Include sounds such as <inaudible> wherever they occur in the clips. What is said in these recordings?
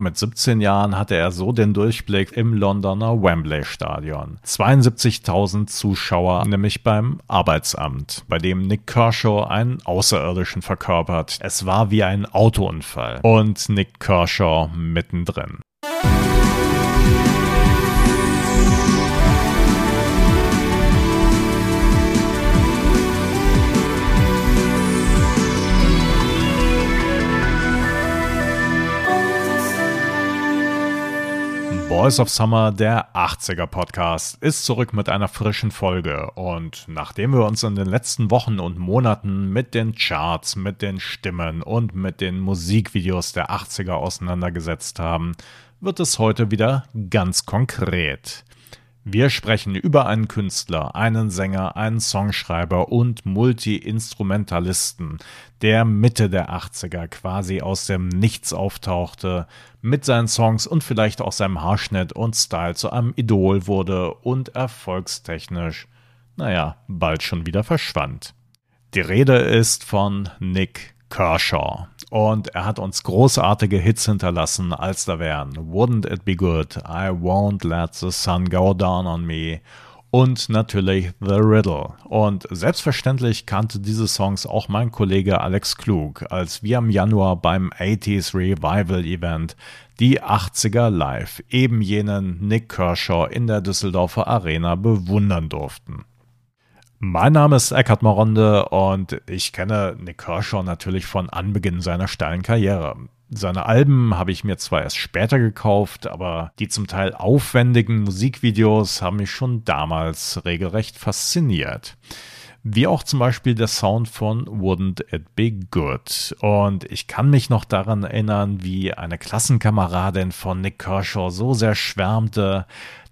Mit 17 Jahren hatte er so den Durchblick im Londoner Wembley Stadion. 72.000 Zuschauer, nämlich beim Arbeitsamt, bei dem Nick Kershaw einen Außerirdischen verkörpert. Es war wie ein Autounfall. Und Nick Kershaw mittendrin. Boys of Summer, der 80er Podcast, ist zurück mit einer frischen Folge. Und nachdem wir uns in den letzten Wochen und Monaten mit den Charts, mit den Stimmen und mit den Musikvideos der 80er auseinandergesetzt haben, wird es heute wieder ganz konkret. Wir sprechen über einen Künstler, einen Sänger, einen Songschreiber und Multi-Instrumentalisten, der Mitte der 80er quasi aus dem Nichts auftauchte, mit seinen Songs und vielleicht auch seinem Haarschnitt und Style zu einem Idol wurde und erfolgstechnisch, naja, bald schon wieder verschwand. Die Rede ist von Nick Kershaw. Und er hat uns großartige Hits hinterlassen, als da wären Wouldn't It Be Good, I Won't Let the Sun Go Down on Me und natürlich The Riddle. Und selbstverständlich kannte diese Songs auch mein Kollege Alex Klug, als wir im Januar beim 80s Revival Event die 80er live eben jenen Nick Kershaw in der Düsseldorfer Arena bewundern durften. Mein Name ist Eckhard Moronde und ich kenne Nick Kershaw natürlich von Anbeginn seiner steilen Karriere. Seine Alben habe ich mir zwar erst später gekauft, aber die zum Teil aufwendigen Musikvideos haben mich schon damals regelrecht fasziniert. Wie auch zum Beispiel der Sound von Wouldn't It Be Good. Und ich kann mich noch daran erinnern, wie eine Klassenkameradin von Nick Kershaw so sehr schwärmte,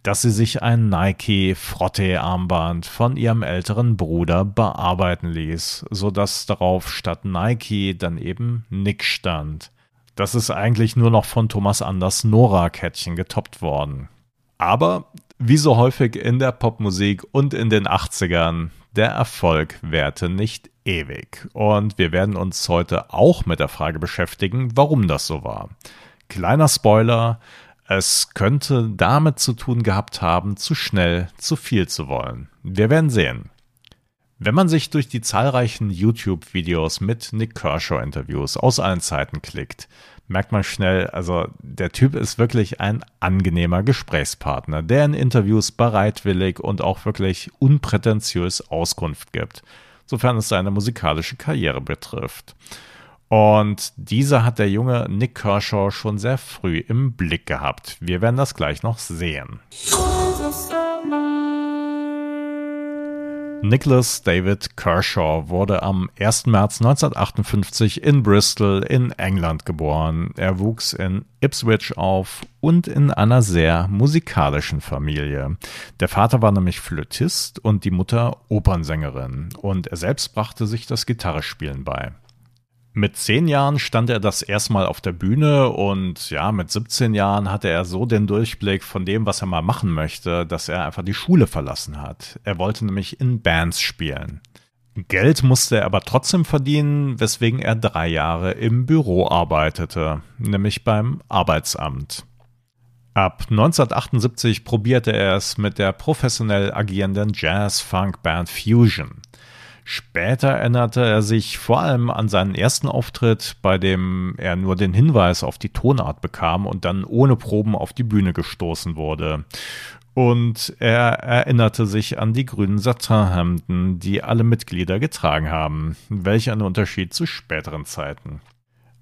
dass sie sich ein Nike Frotte-Armband von ihrem älteren Bruder bearbeiten ließ, sodass darauf statt Nike dann eben Nick stand. Das ist eigentlich nur noch von Thomas Anders Nora-Kettchen getoppt worden. Aber wie so häufig in der Popmusik und in den 80ern, der Erfolg währte nicht ewig. Und wir werden uns heute auch mit der Frage beschäftigen, warum das so war. Kleiner Spoiler, es könnte damit zu tun gehabt haben, zu schnell, zu viel zu wollen. Wir werden sehen. Wenn man sich durch die zahlreichen YouTube-Videos mit Nick Kershaw-Interviews aus allen Zeiten klickt, merkt man schnell, also der Typ ist wirklich ein angenehmer Gesprächspartner, der in Interviews bereitwillig und auch wirklich unprätentiös Auskunft gibt, sofern es seine musikalische Karriere betrifft. Und diese hat der junge Nick Kershaw schon sehr früh im Blick gehabt. Wir werden das gleich noch sehen. Nicholas David Kershaw wurde am 1. März 1958 in Bristol in England geboren. Er wuchs in Ipswich auf und in einer sehr musikalischen Familie. Der Vater war nämlich Flötist und die Mutter Opernsängerin und er selbst brachte sich das Gitarrespielen bei. Mit zehn Jahren stand er das erstmal auf der Bühne und ja, mit 17 Jahren hatte er so den Durchblick von dem, was er mal machen möchte, dass er einfach die Schule verlassen hat. Er wollte nämlich in Bands spielen. Geld musste er aber trotzdem verdienen, weswegen er drei Jahre im Büro arbeitete, nämlich beim Arbeitsamt. Ab 1978 probierte er es mit der professionell agierenden Jazz-Funk-Band Fusion. Später erinnerte er sich vor allem an seinen ersten Auftritt, bei dem er nur den Hinweis auf die Tonart bekam und dann ohne Proben auf die Bühne gestoßen wurde. Und er erinnerte sich an die grünen Satinhemden, die alle Mitglieder getragen haben. Welch ein Unterschied zu späteren Zeiten.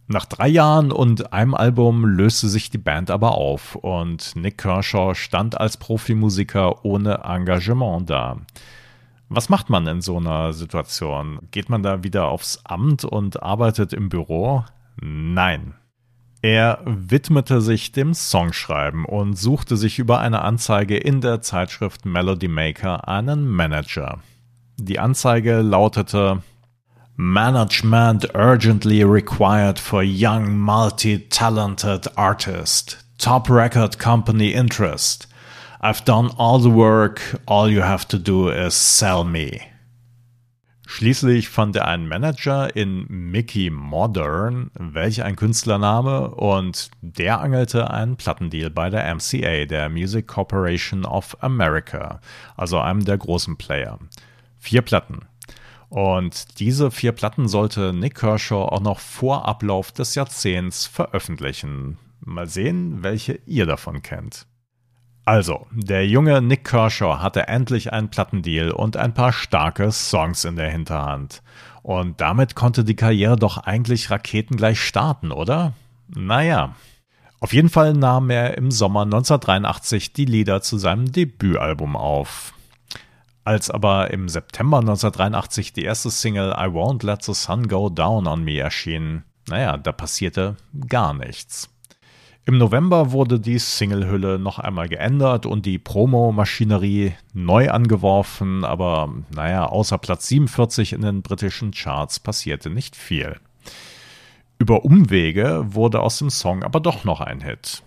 Nach drei Jahren und einem Album löste sich die Band aber auf und Nick Kershaw stand als Profimusiker ohne Engagement da. Was macht man in so einer Situation? Geht man da wieder aufs Amt und arbeitet im Büro? Nein. Er widmete sich dem Songschreiben und suchte sich über eine Anzeige in der Zeitschrift Melody Maker einen Manager. Die Anzeige lautete Management urgently required for young multi-talented artist. Top record company interest. I've done all the work, all you have to do is sell me. Schließlich fand er einen Manager in Mickey Modern, welch ein Künstlername, und der angelte einen Plattendeal bei der MCA, der Music Corporation of America, also einem der großen Player. Vier Platten. Und diese vier Platten sollte Nick Kershaw auch noch vor Ablauf des Jahrzehnts veröffentlichen. Mal sehen, welche ihr davon kennt. Also, der junge Nick Kershaw hatte endlich einen Plattendeal und ein paar starke Songs in der Hinterhand. Und damit konnte die Karriere doch eigentlich raketengleich starten, oder? Naja. Auf jeden Fall nahm er im Sommer 1983 die Lieder zu seinem Debütalbum auf. Als aber im September 1983 die erste Single I Won't Let the Sun Go Down on Me erschien, naja, da passierte gar nichts. Im November wurde die Singlehülle noch einmal geändert und die Promo-Maschinerie neu angeworfen, aber naja, außer Platz 47 in den britischen Charts passierte nicht viel. Über Umwege wurde aus dem Song aber doch noch ein Hit.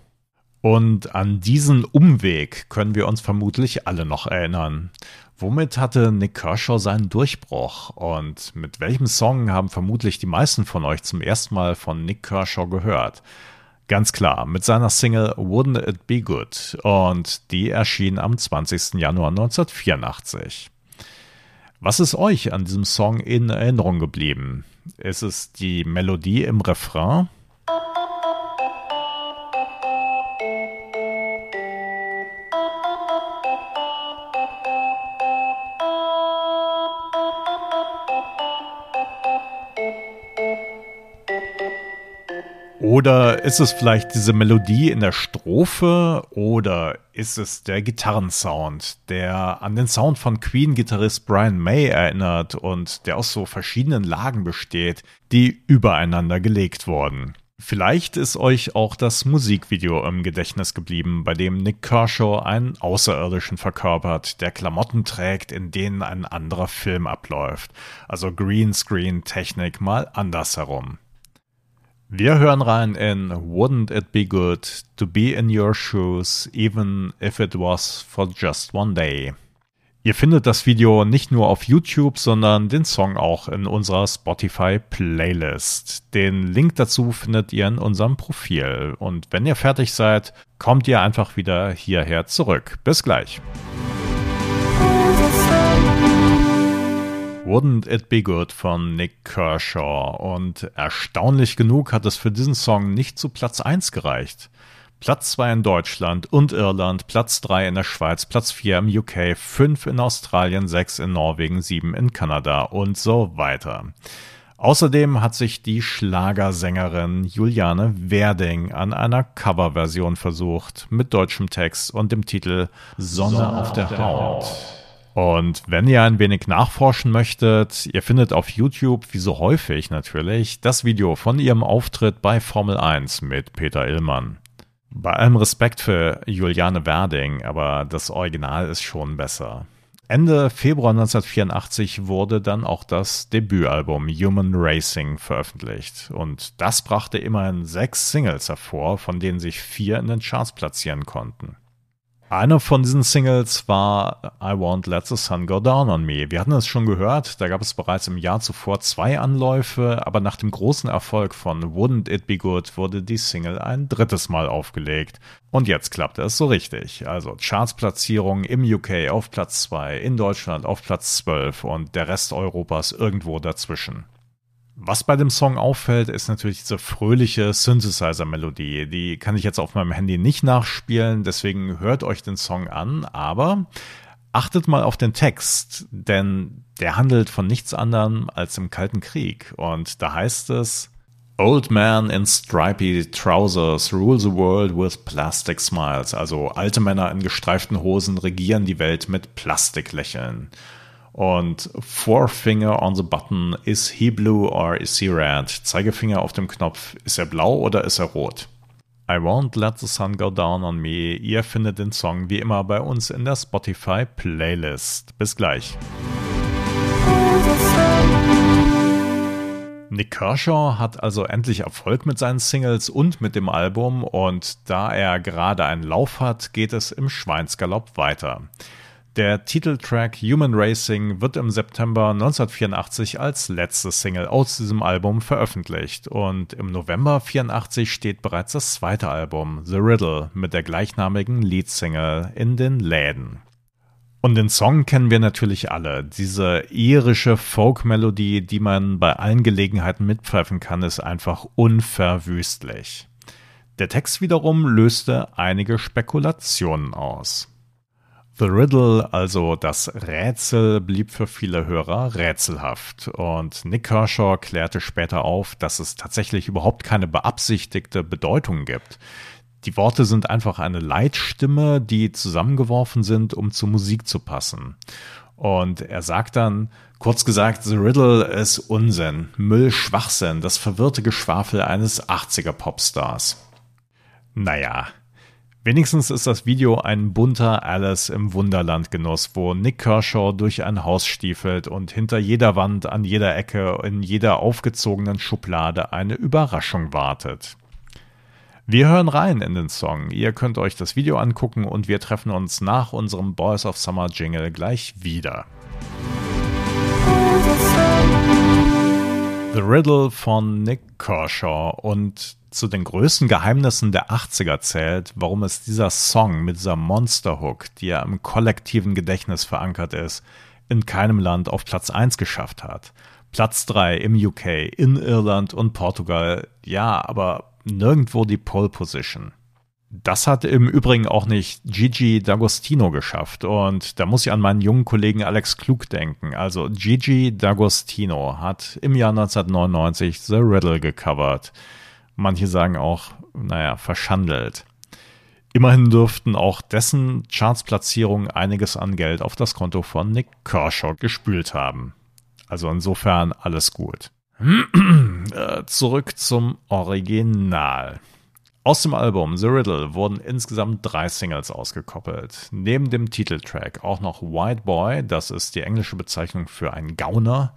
Und an diesen Umweg können wir uns vermutlich alle noch erinnern. Womit hatte Nick Kershaw seinen Durchbruch? Und mit welchem Song haben vermutlich die meisten von euch zum ersten Mal von Nick Kershaw gehört? Ganz klar, mit seiner Single Wouldn't It Be Good und die erschien am 20. Januar 1984. Was ist euch an diesem Song in Erinnerung geblieben? Ist es die Melodie im Refrain? Oder ist es vielleicht diese Melodie in der Strophe oder ist es der Gitarrensound, der an den Sound von Queen-Gitarrist Brian May erinnert und der aus so verschiedenen Lagen besteht, die übereinander gelegt wurden? Vielleicht ist euch auch das Musikvideo im Gedächtnis geblieben, bei dem Nick Kershaw einen Außerirdischen verkörpert, der Klamotten trägt, in denen ein anderer Film abläuft. Also Greenscreen-Technik mal andersherum. Wir hören rein in Wouldn't It Be Good to Be in Your Shoes, even if it was for just one day. Ihr findet das Video nicht nur auf YouTube, sondern den Song auch in unserer Spotify-Playlist. Den Link dazu findet ihr in unserem Profil. Und wenn ihr fertig seid, kommt ihr einfach wieder hierher zurück. Bis gleich. Wouldn't It Be Good von Nick Kershaw. Und erstaunlich genug hat es für diesen Song nicht zu Platz 1 gereicht. Platz 2 in Deutschland und Irland, Platz 3 in der Schweiz, Platz 4 im UK, 5 in Australien, 6 in Norwegen, 7 in Kanada und so weiter. Außerdem hat sich die Schlagersängerin Juliane Werding an einer Coverversion versucht mit deutschem Text und dem Titel Sonne, Sonne auf der, der Haut. Haut. Und wenn ihr ein wenig nachforschen möchtet, ihr findet auf YouTube, wie so häufig natürlich, das Video von ihrem Auftritt bei Formel 1 mit Peter Illmann. Bei allem Respekt für Juliane Werding, aber das Original ist schon besser. Ende Februar 1984 wurde dann auch das Debütalbum Human Racing veröffentlicht. Und das brachte immerhin sechs Singles hervor, von denen sich vier in den Charts platzieren konnten. Eine von diesen Singles war I Won't Let the Sun Go Down on Me. Wir hatten es schon gehört, da gab es bereits im Jahr zuvor zwei Anläufe, aber nach dem großen Erfolg von Wouldn't It Be Good wurde die Single ein drittes Mal aufgelegt. Und jetzt klappte es so richtig. Also Chartsplatzierung im UK auf Platz 2, in Deutschland auf Platz 12 und der Rest Europas irgendwo dazwischen. Was bei dem Song auffällt, ist natürlich diese fröhliche Synthesizer-Melodie. Die kann ich jetzt auf meinem Handy nicht nachspielen, deswegen hört euch den Song an, aber achtet mal auf den Text, denn der handelt von nichts anderem als im Kalten Krieg. Und da heißt es, Old man in stripy trousers rule the world with plastic smiles. Also alte Männer in gestreiften Hosen regieren die Welt mit Plastiklächeln. Und Forefinger on the button, is he blue or is he red? Zeigefinger auf dem Knopf, ist er blau oder ist er rot? I won't let the sun go down on me. Ihr findet den Song wie immer bei uns in der Spotify Playlist. Bis gleich. Nick Kershaw hat also endlich Erfolg mit seinen Singles und mit dem Album und da er gerade einen Lauf hat, geht es im Schweinsgalopp weiter. Der Titeltrack Human Racing wird im September 1984 als letzte Single aus diesem Album veröffentlicht und im November 1984 steht bereits das zweite Album The Riddle mit der gleichnamigen Leadsingle in den Läden. Und den Song kennen wir natürlich alle. Diese irische Folk-Melodie, die man bei allen Gelegenheiten mitpfeifen kann, ist einfach unverwüstlich. Der Text wiederum löste einige Spekulationen aus. The Riddle, also das Rätsel, blieb für viele Hörer rätselhaft. Und Nick Kershaw klärte später auf, dass es tatsächlich überhaupt keine beabsichtigte Bedeutung gibt. Die Worte sind einfach eine Leitstimme, die zusammengeworfen sind, um zur Musik zu passen. Und er sagt dann, kurz gesagt, The Riddle ist Unsinn, Müll, Schwachsinn, das verwirrte Geschwafel eines 80er Popstars. Naja, Wenigstens ist das Video ein bunter Alice im Wunderland Genuss, wo Nick Kershaw durch ein Haus stiefelt und hinter jeder Wand, an jeder Ecke, in jeder aufgezogenen Schublade eine Überraschung wartet. Wir hören rein in den Song. Ihr könnt euch das Video angucken und wir treffen uns nach unserem Boys of Summer Jingle gleich wieder. The Riddle von Nick Kershaw und zu den größten Geheimnissen der 80er zählt, warum es dieser Song mit dieser Monster Hook, die ja im kollektiven Gedächtnis verankert ist, in keinem Land auf Platz 1 geschafft hat. Platz 3 im UK, in Irland und Portugal, ja, aber nirgendwo die Pole Position. Das hat im Übrigen auch nicht Gigi D'Agostino geschafft. Und da muss ich an meinen jungen Kollegen Alex Klug denken. Also Gigi D'Agostino hat im Jahr 1999 The Riddle gecovert. Manche sagen auch, naja, verschandelt. Immerhin dürften auch dessen Chartsplatzierungen einiges an Geld auf das Konto von Nick Kershaw gespült haben. Also insofern alles gut. <clears throat> Äh, zurück zum Original. Aus dem Album The Riddle wurden insgesamt drei Singles ausgekoppelt. Neben dem Titeltrack auch noch White Boy, das ist die englische Bezeichnung für einen Gauner,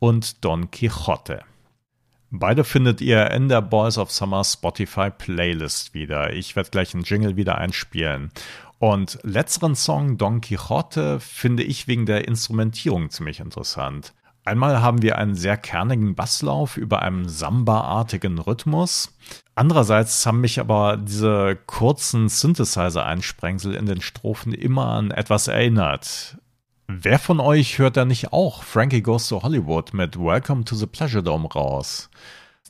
und Don Quixote. Beide findet ihr in der Boys of Summer Spotify Playlist wieder. Ich werde gleich einen Jingle wieder einspielen. Und letzteren Song Don Quixote finde ich wegen der Instrumentierung ziemlich interessant. Einmal haben wir einen sehr kernigen Basslauf über einem Samba-artigen Rhythmus. Andererseits haben mich aber diese kurzen Synthesizer-Einsprengsel in den Strophen immer an etwas erinnert. Wer von euch hört da nicht auch Frankie Goes to Hollywood mit Welcome to the Pleasure Dome raus?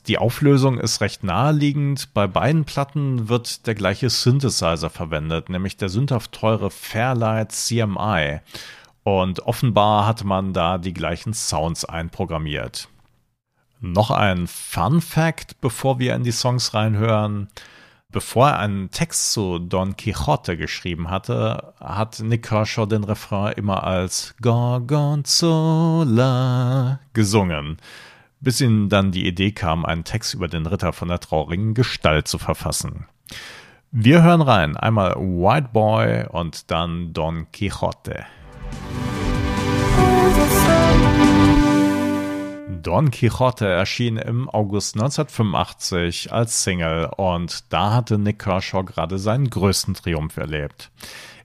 Die Auflösung ist recht naheliegend. Bei beiden Platten wird der gleiche Synthesizer verwendet, nämlich der sündhaft teure Fairlight CMI. Und offenbar hatte man da die gleichen Sounds einprogrammiert. Noch ein Fun Fact, bevor wir in die Songs reinhören. Bevor er einen Text zu Don Quixote geschrieben hatte, hat Nick Kershaw den Refrain immer als Gorgonzola gesungen, bis ihm dann die Idee kam, einen Text über den Ritter von der traurigen Gestalt zu verfassen. Wir hören rein, einmal White Boy und dann Don Quixote. Don Quixote erschien im August 1985 als Single und da hatte Nick Kershaw gerade seinen größten Triumph erlebt.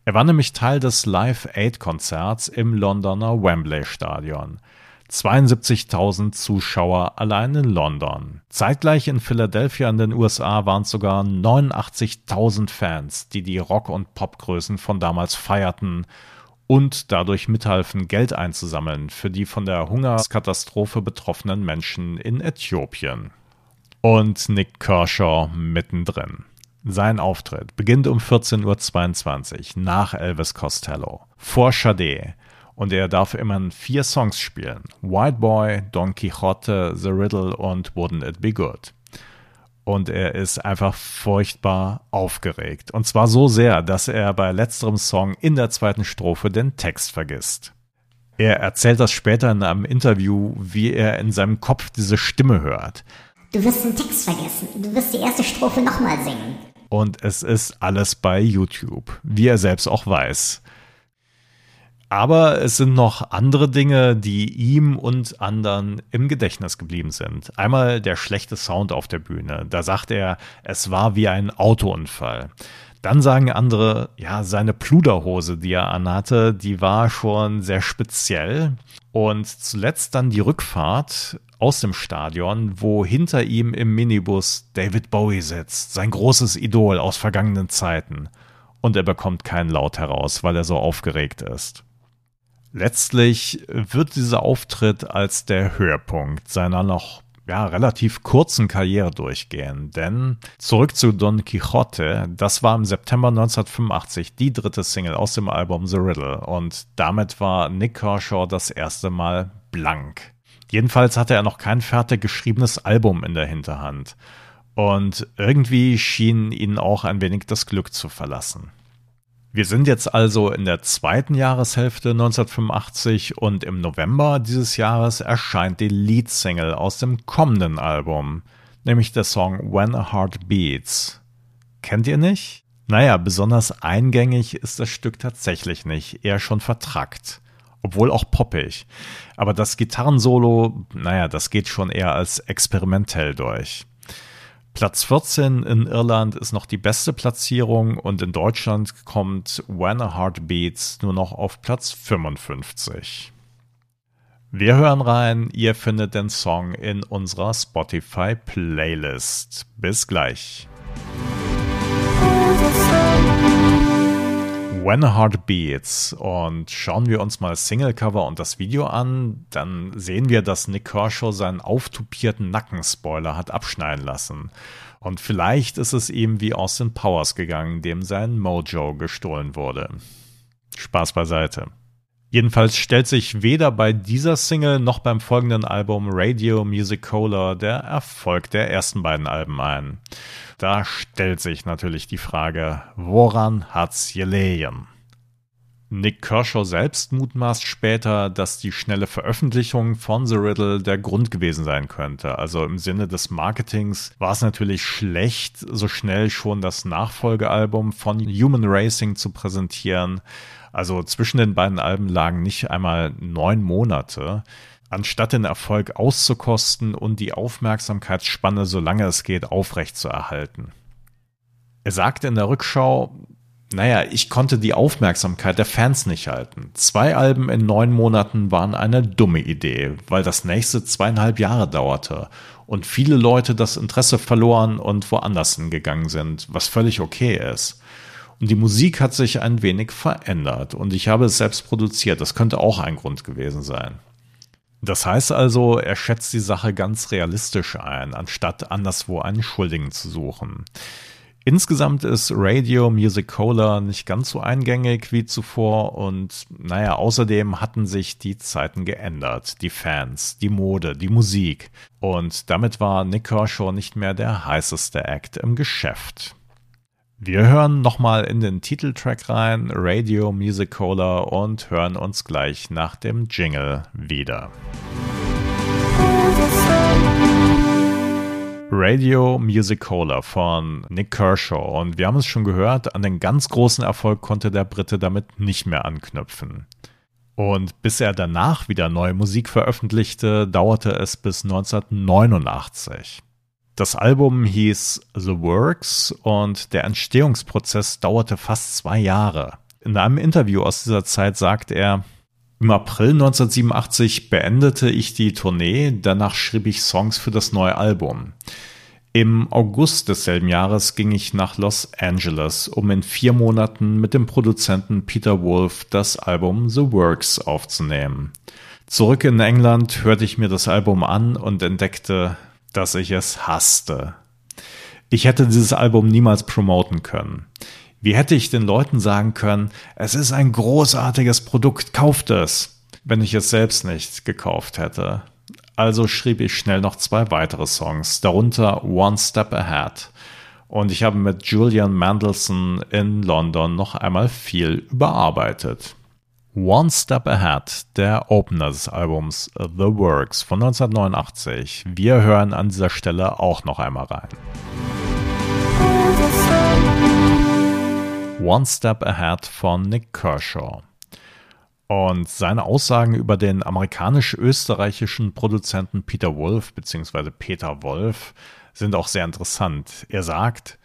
Er war nämlich Teil des Live Aid Konzerts im Londoner Wembley Stadion. 72.000 Zuschauer allein in London. Zeitgleich in Philadelphia in den USA waren es sogar 89.000 Fans, die die Rock- und Popgrößen von damals feierten und dadurch mithalfen, Geld einzusammeln für die von der Hungerskatastrophe betroffenen Menschen in Äthiopien. Und Nick Kershaw mittendrin. Sein Auftritt beginnt um 14.22 Uhr nach Elvis Costello vor Sade und er darf immerhin vier Songs spielen: White Boy, Don Quixote, The Riddle und Wouldn't It Be Good und er ist einfach furchtbar aufgeregt. Und zwar so sehr, dass er bei letzterem Song in der zweiten Strophe den Text vergisst. Er erzählt das später in einem Interview, wie er in seinem Kopf diese Stimme hört. Du wirst den Text vergessen. Du wirst die erste Strophe nochmal singen. Und es ist alles bei YouTube, wie er selbst auch weiß. Aber es sind noch andere Dinge, die ihm und anderen im Gedächtnis geblieben sind. Einmal der schlechte Sound auf der Bühne. Da sagt er, es war wie ein Autounfall. Dann sagen andere, ja, seine Pluderhose, die er anhatte, die war schon sehr speziell. Und zuletzt dann die Rückfahrt aus dem Stadion, wo hinter ihm im Minibus David Bowie sitzt, sein großes Idol aus vergangenen Zeiten. Und er bekommt keinen Laut heraus, weil er so aufgeregt ist. Letztlich wird dieser Auftritt als der Höhepunkt seiner noch ja, relativ kurzen Karriere durchgehen. Denn zurück zu Don Quixote, das war im September 1985 die dritte Single aus dem Album The Riddle und damit war Nick Kershaw das erste Mal blank. Jedenfalls hatte er noch kein fertig geschriebenes Album in der Hinterhand. Und irgendwie schien ihn auch ein wenig das Glück zu verlassen. Wir sind jetzt also in der zweiten Jahreshälfte 1985 und im November dieses Jahres erscheint die Leadsingle aus dem kommenden Album, nämlich der Song When a Heart Beats. Kennt ihr nicht? Naja, besonders eingängig ist das Stück tatsächlich nicht, eher schon vertrackt. Obwohl auch poppig. Aber das Gitarrensolo, naja, das geht schon eher als experimentell durch. Platz 14 in Irland ist noch die beste Platzierung und in Deutschland kommt When a Heart Beats nur noch auf Platz 55. Wir hören rein, ihr findet den Song in unserer Spotify Playlist. Bis gleich. When a Heart Beats und schauen wir uns mal Singlecover und das Video an, dann sehen wir, dass Nick Kershaw seinen auftupierten Nackenspoiler hat abschneiden lassen. Und vielleicht ist es ihm wie Austin Powers gegangen, dem sein Mojo gestohlen wurde. Spaß beiseite. Jedenfalls stellt sich weder bei dieser Single noch beim folgenden Album Radio Musicola der Erfolg der ersten beiden Alben ein. Da stellt sich natürlich die Frage, woran hat's gelegen? Nick Kershaw selbst mutmaßt später, dass die schnelle Veröffentlichung von The Riddle der Grund gewesen sein könnte. Also im Sinne des Marketings war es natürlich schlecht, so schnell schon das Nachfolgealbum von Human Racing zu präsentieren. Also zwischen den beiden Alben lagen nicht einmal neun Monate anstatt den Erfolg auszukosten und die Aufmerksamkeitsspanne, solange es geht, aufrechtzuerhalten. Er sagte in der Rückschau, naja, ich konnte die Aufmerksamkeit der Fans nicht halten. Zwei Alben in neun Monaten waren eine dumme Idee, weil das nächste zweieinhalb Jahre dauerte und viele Leute das Interesse verloren und woanders hingegangen sind, was völlig okay ist. Und die Musik hat sich ein wenig verändert und ich habe es selbst produziert. Das könnte auch ein Grund gewesen sein. Das heißt also, er schätzt die Sache ganz realistisch ein, anstatt anderswo einen Schuldigen zu suchen. Insgesamt ist Radio Musicola nicht ganz so eingängig wie zuvor und naja, außerdem hatten sich die Zeiten geändert, die Fans, die Mode, die Musik und damit war Nick Kershaw nicht mehr der heißeste Act im Geschäft. Wir hören nochmal in den Titeltrack rein, Radio Musicola, und hören uns gleich nach dem Jingle wieder. Radio Musicola von Nick Kershaw. Und wir haben es schon gehört, an den ganz großen Erfolg konnte der Brite damit nicht mehr anknüpfen. Und bis er danach wieder neue Musik veröffentlichte, dauerte es bis 1989. Das Album hieß The Works und der Entstehungsprozess dauerte fast zwei Jahre. In einem Interview aus dieser Zeit sagt er, im April 1987 beendete ich die Tournee, danach schrieb ich Songs für das neue Album. Im August desselben Jahres ging ich nach Los Angeles, um in vier Monaten mit dem Produzenten Peter Wolf das Album The Works aufzunehmen. Zurück in England hörte ich mir das Album an und entdeckte, dass ich es hasste. Ich hätte dieses Album niemals promoten können. Wie hätte ich den Leuten sagen können, es ist ein großartiges Produkt, kauft es, wenn ich es selbst nicht gekauft hätte. Also schrieb ich schnell noch zwei weitere Songs, darunter One Step Ahead. Und ich habe mit Julian Mandelson in London noch einmal viel überarbeitet. One Step Ahead, der Opener des Albums The Works von 1989. Wir hören an dieser Stelle auch noch einmal rein. One Step Ahead von Nick Kershaw. Und seine Aussagen über den amerikanisch-österreichischen Produzenten Peter Wolf bzw. Peter Wolf sind auch sehr interessant. Er sagt,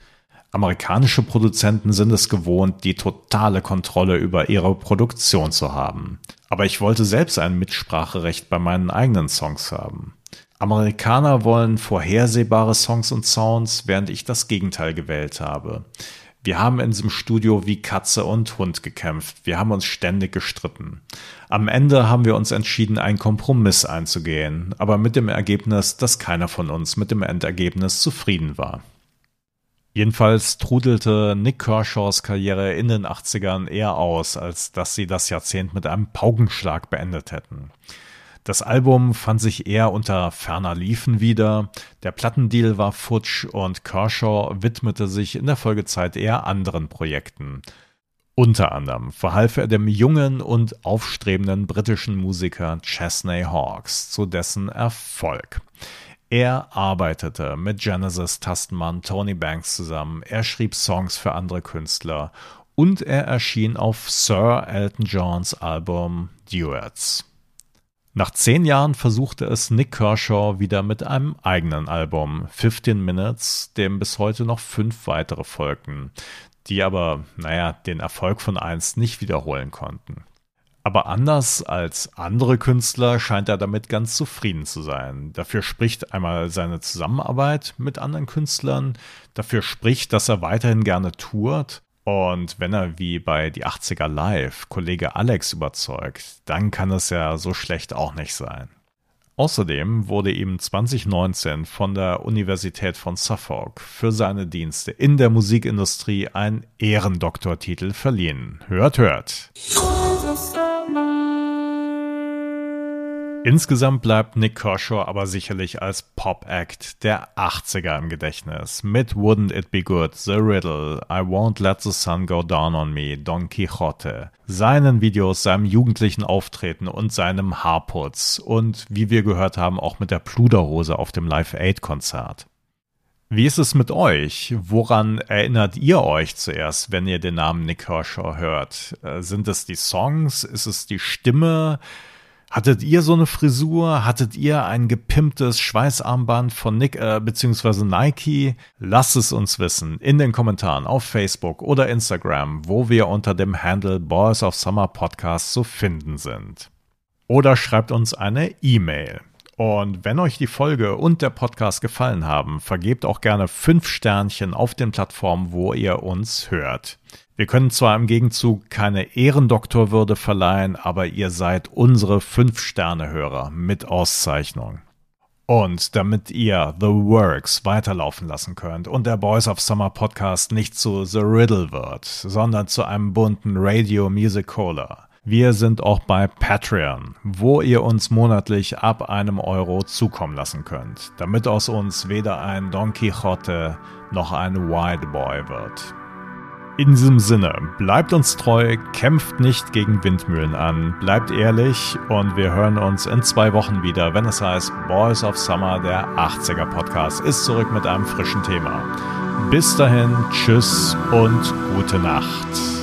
amerikanische Produzenten sind es gewohnt, die totale Kontrolle über ihre Produktion zu haben. Aber ich wollte selbst ein Mitspracherecht bei meinen eigenen Songs haben. Amerikaner wollen vorhersehbare Songs und Sounds, während ich das Gegenteil gewählt habe. Wir haben in diesem Studio wie Katze und Hund gekämpft. Wir haben uns ständig gestritten. Am Ende haben wir uns entschieden, einen Kompromiss einzugehen, aber mit dem Ergebnis, dass keiner von uns mit dem Endergebnis zufrieden war. Jedenfalls trudelte Nick Kershaws Karriere in den 80ern eher aus, als dass sie das Jahrzehnt mit einem Paukenschlag beendet hätten. Das Album fand sich eher unter ferner Liefen wieder, der Plattendeal war futsch und Kershaw widmete sich in der Folgezeit eher anderen Projekten. Unter anderem verhalf er dem jungen und aufstrebenden britischen Musiker Chesney Hawks zu dessen Erfolg. Er arbeitete mit Genesis-Tastenmann Tony Banks zusammen, er schrieb Songs für andere Künstler und er erschien auf Sir Elton Johns Album Duets. Nach zehn Jahren versuchte es Nick Kershaw wieder mit einem eigenen Album, 15 Minutes, dem bis heute noch fünf weitere folgten, die aber, naja, den Erfolg von einst nicht wiederholen konnten. Aber anders als andere Künstler scheint er damit ganz zufrieden zu sein. Dafür spricht einmal seine Zusammenarbeit mit anderen Künstlern, dafür spricht, dass er weiterhin gerne tourt und wenn er wie bei die 80er Live Kollege Alex überzeugt, dann kann es ja so schlecht auch nicht sein. Außerdem wurde ihm 2019 von der Universität von Suffolk für seine Dienste in der Musikindustrie ein Ehrendoktortitel verliehen. Hört, hört. Insgesamt bleibt Nick Kershaw aber sicherlich als Pop-Act der 80er im Gedächtnis. Mit Wouldn't It Be Good, The Riddle, I Won't Let the Sun Go Down on Me, Don Quixote, seinen Videos, seinem jugendlichen Auftreten und seinem Haarputz und wie wir gehört haben, auch mit der Pluderhose auf dem Live Aid Konzert. Wie ist es mit euch? Woran erinnert ihr euch zuerst, wenn ihr den Namen Nick Kershaw hört? Äh, sind es die Songs? Ist es die Stimme? Hattet ihr so eine Frisur? Hattet ihr ein gepimptes Schweißarmband von Nick äh, bzw. Nike? Lasst es uns wissen in den Kommentaren auf Facebook oder Instagram, wo wir unter dem Handle Boys of Summer Podcast zu finden sind. Oder schreibt uns eine E-Mail. Und wenn euch die Folge und der Podcast gefallen haben, vergebt auch gerne fünf Sternchen auf den Plattformen, wo ihr uns hört. Wir können zwar im Gegenzug keine Ehrendoktorwürde verleihen, aber ihr seid unsere Fünf-Sterne-Hörer mit Auszeichnung. Und damit ihr The Works weiterlaufen lassen könnt und der Boys of Summer Podcast nicht zu The Riddle wird, sondern zu einem bunten Radio Musicola. Wir sind auch bei Patreon, wo ihr uns monatlich ab einem Euro zukommen lassen könnt, damit aus uns weder ein Don Quixote noch ein Wild Boy wird. In diesem Sinne, bleibt uns treu, kämpft nicht gegen Windmühlen an, bleibt ehrlich und wir hören uns in zwei Wochen wieder, wenn es heißt Boys of Summer, der 80er Podcast, ist zurück mit einem frischen Thema. Bis dahin, tschüss und gute Nacht.